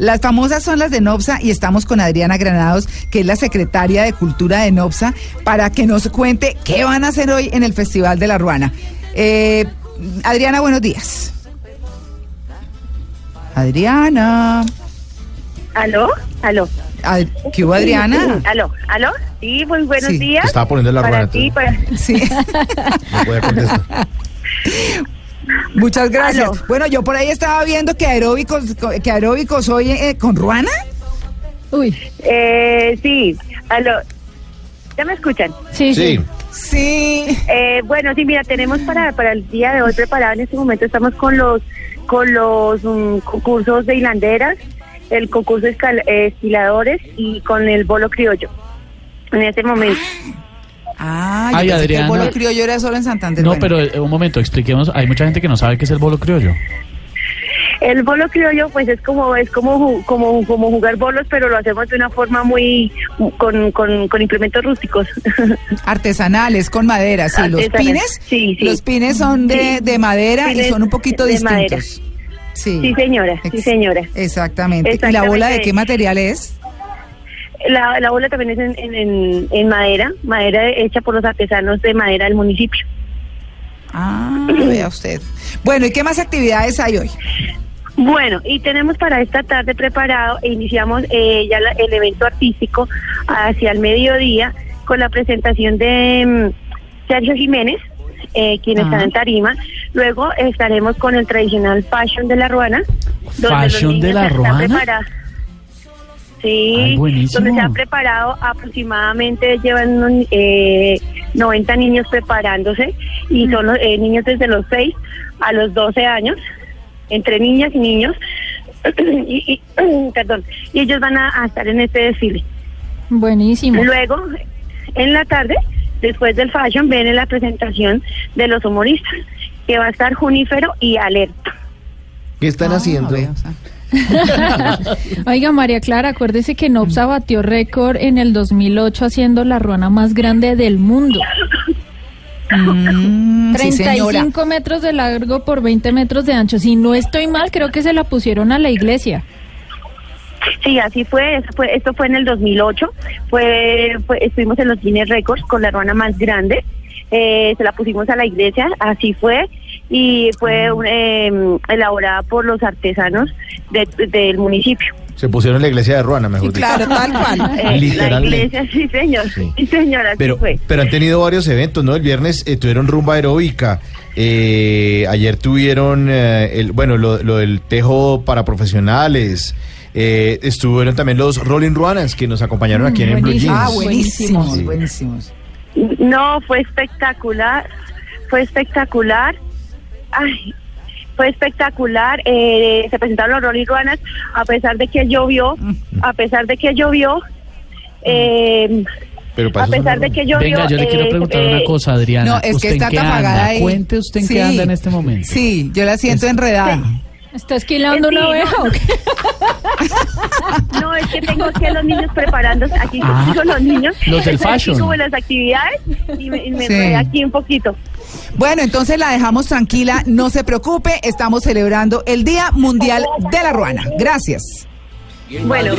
Las famosas son las de Nopsa y estamos con Adriana Granados, que es la secretaria de Cultura de Nopsa, para que nos cuente qué van a hacer hoy en el Festival de la Ruana. Eh, Adriana, buenos días. Adriana. ¿Aló? ¿Aló? Ad- ¿Qué hubo, Adriana? ¿Aló? ¿Aló? Sí, muy buenos Sí. días. Estaba poniendo la para ruana. ti, para... Sí. No podía contestar. Muchas gracias. Aló. Bueno, yo por ahí estaba viendo que aeróbicos, que aeróbicos hoy eh, con Ruana. Uy, Eh, sí, ¿aló? ¿Ya me escuchan? sí, sí. Sí. Eh, bueno, sí, mira, tenemos para, para el día de hoy preparado en este momento, estamos con los con los mm, concursos de hilanderas, el concurso de escal- eh, y con el bolo criollo. En este momento. Ah, yo Ay, que Adriana. el bolo criollo era solo en Santander. No, Bueno. pero eh, un momento, expliquemos. Hay mucha gente que no sabe qué es el bolo criollo. El bolo criollo, pues es como es como como como jugar bolos, pero lo hacemos de una forma muy con, con, con implementos rústicos. Artesanales, con madera, sí. Los pines, sí, sí. los pines son de, Sí. de madera y son un poquito de distintos. Sí. Sí, señora, sí, señora. Exactamente. ¿Y la Exactamente. bola de qué material es? La, la bola también es en, en, en- en madera, madera hecha por los artesanos de madera del municipio. Ah, vea usted. Bueno, ¿y qué más actividades hay hoy? Bueno, y tenemos para esta tarde preparado, e iniciamos eh, ya la- el evento artístico hacia el mediodía con la presentación de mm, Sergio Jiménez, eh, quien está en tarima. Luego estaremos con el tradicional Fashion de la Ruana. donde los ¿Fashion de la están Ruana? Sí, Ay, donde se ha preparado aproximadamente, llevan un, eh, 90 niños preparándose y son los, eh, niños desde los 6 a los 12 años, entre niñas y niños, y, y- perdón, y ellos van a, a estar en este desfile. Buenísimo. Luego, en la tarde, después del fashion, viene la presentación de los humoristas, que va a estar Junífero y Alerta. ¿Qué están Ah, haciendo? vea, o sea. Oiga, María Clara, acuérdese que Nopsa batió récord en el 2008 haciendo la ruana más grande del mundo. Mm, sí, señora. 35 metros de largo por 20 metros de ancho. Si no estoy mal, creo que se la pusieron a la iglesia. Sí, así fue, eso fue esto fue en el 2008, fue, fue- estuvimos en los Guinness Records con la ruana más grande, eh, se la pusimos a la iglesia, así fue, y fue un, eh, elaborada por los artesanos de- del municipio. Se pusieron en la iglesia de Ruana, mejor Sí, dicho. claro, tal cual. Eh, la Literalmente. iglesia, sí señor, Sí. sí, señora, Pero, fue. pero han tenido varios eventos, ¿no? El viernes eh, tuvieron rumba aeróbica. eh, ayer tuvieron, eh, el, bueno, lo, lo del tejo para profesionales. eh, estuvieron también los Rolling Ruanas que nos acompañaron aquí en el Blue buenísimo. Ah, Jeans. buenísimos, Sí. buenísimos. No, fue espectacular, fue espectacular. Ay, fue espectacular. eh, se presentaron los Rolling Ruanas a pesar de que llovió, a pesar de que llovió. eh, Pero a pesar de que llovió. Venga, yo le quiero eh, preguntar eh, una cosa, Adriana. No, es que ¿Usted está en qué tan apagada anda? ahí. Cuente usted en Sí. qué anda en este momento. Sí, yo la siento enredada. ¿Está esquilando Sí, una no. oveja o qué? No, es que tengo aquí a los niños preparándose. Aquí Ah, los niños. los del aquí fashion. como en las actividades y me, y me Sí. enredé aquí un poquito. Bueno, entonces la dejamos tranquila, no se preocupe, estamos celebrando el Día Mundial de la Ruana. Gracias. Bueno,